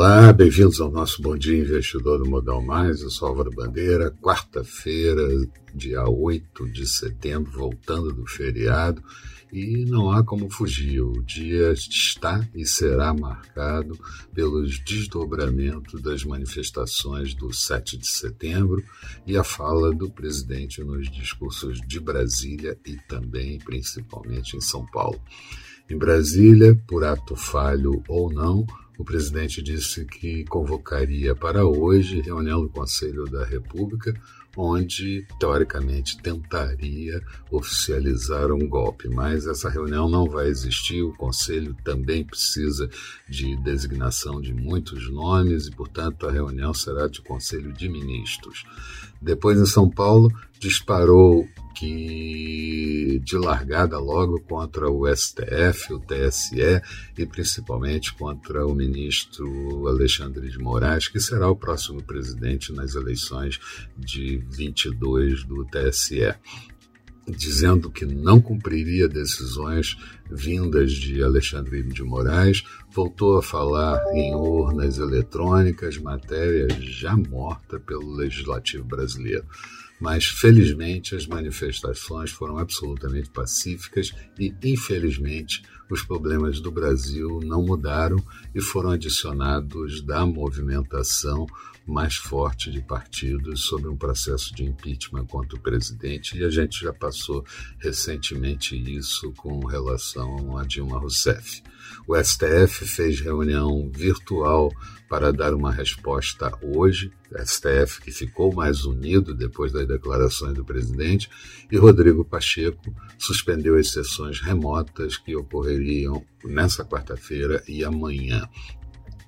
Olá, bem-vindos ao nosso Bom Dia Investidor do Modal Mais. Eu sou Álvaro Bandeira, quarta-feira, dia 8 de setembro, voltando do feriado. E não há como fugir, o dia está e será marcado pelos desdobramentos das manifestações do 7 de setembro e a fala do presidente nos discursos de Brasília e também, principalmente, em São Paulo. Em Brasília, por ato falho ou não, o presidente disse que convocaria para hoje reunião do Conselho da República, onde, teoricamente, tentaria oficializar um golpe. Mas essa reunião não vai existir. O Conselho também precisa de designação de muitos nomes e, portanto, a reunião será de Conselho de Ministros. Depois, em São Paulo, disparou que de largada logo contra o STF, o TSE e principalmente contra o ministro Alexandre de Moraes, que será o próximo presidente nas eleições de 22 do TSE dizendo que não cumpriria decisões vindas de Alexandre de Moraes, voltou a falar em urnas eletrônicas, matéria já morta pelo legislativo brasileiro. Mas felizmente as manifestações foram absolutamente pacíficas e, infelizmente, os problemas do Brasil não mudaram e foram adicionados da movimentação mais forte de partidos sobre um processo de impeachment contra o presidente, e a gente já passou recentemente isso com relação a Dilma Rousseff. O STF fez reunião virtual para dar uma resposta hoje, STF que ficou mais unido depois das declarações do presidente, e Rodrigo Pacheco suspendeu as sessões remotas que ocorreriam nessa quarta-feira e amanhã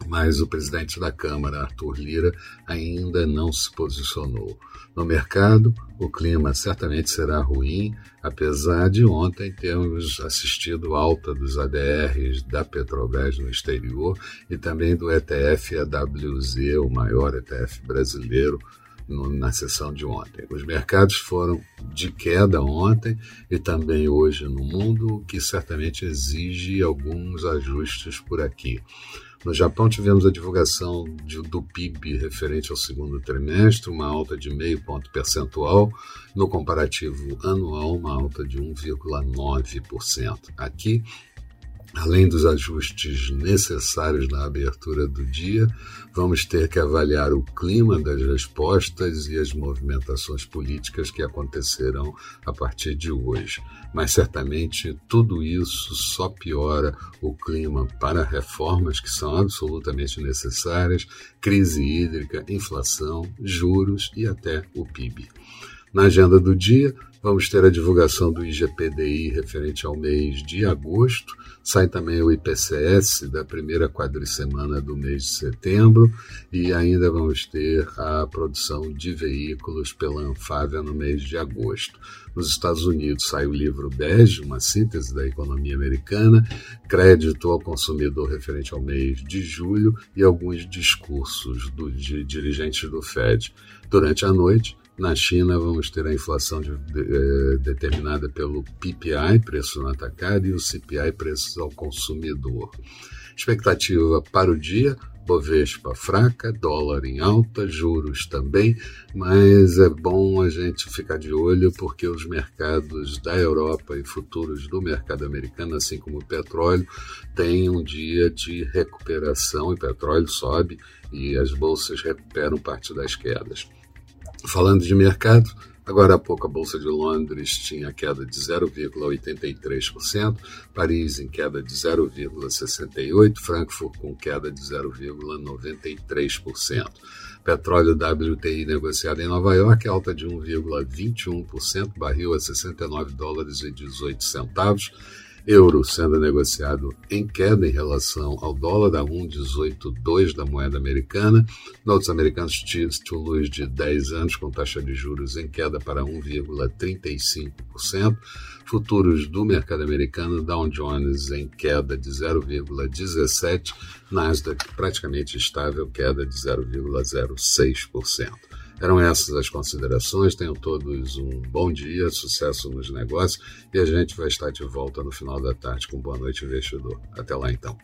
mas o presidente da Câmara, Arthur Lira, ainda não se posicionou. No mercado, o clima certamente será ruim, apesar de ontem termos assistido alta dos ADRs da Petrobras no exterior e também do ETF AWZ, o maior ETF brasileiro, na sessão de ontem. Os mercados foram de queda ontem e também hoje no mundo, o que certamente exige alguns ajustes por aqui. No Japão, tivemos a divulgação de, do PIB referente ao segundo trimestre, uma alta de meio ponto percentual, no comparativo anual, uma alta de 1,9%. Aqui, Além dos ajustes necessários na abertura do dia, vamos ter que avaliar o clima das respostas e as movimentações políticas que acontecerão a partir de hoje. Mas certamente tudo isso só piora o clima para reformas que são absolutamente necessárias, crise hídrica, inflação, juros e até o PIB. Na agenda do dia, vamos ter a divulgação do IGPDI referente ao mês de agosto, sai também o IPCS da primeira quadricemana do mês de setembro e ainda vamos ter a produção de veículos pela Anfávia no mês de agosto. Nos Estados Unidos sai o livro Bege, uma síntese da economia americana, crédito ao consumidor referente ao mês de julho e alguns discursos do, de dirigentes do Fed. Durante a noite, na China, vamos ter a inflação de, de, eh, determinada pelo PPI, preço no atacado, e o CPI, preços ao consumidor. Expectativa para o dia: Bovespa fraca, dólar em alta, juros também, mas é bom a gente ficar de olho porque os mercados da Europa e futuros do mercado americano, assim como o petróleo, têm um dia de recuperação. O petróleo sobe e as bolsas recuperam parte das quedas. Falando de mercado, agora há pouco a Bolsa de Londres tinha queda de 0,83%, Paris em queda de 0,68%, Frankfurt com queda de 0,93%. Petróleo WTI negociado em Nova York, alta de 1,21%, barril a 69 dólares e 18 centavos euro sendo negociado em queda em relação ao dólar, da 1,182 da moeda americana. Notos americanos títulos de 10 anos com taxa de juros em queda para 1,35%. Futuros do mercado americano, Dow Jones em queda de 0,17%, Nasdaq praticamente estável, queda de 0,06%. Eram essas as considerações. Tenham todos um bom dia, sucesso nos negócios e a gente vai estar de volta no final da tarde com Boa Noite Investidor. Até lá então.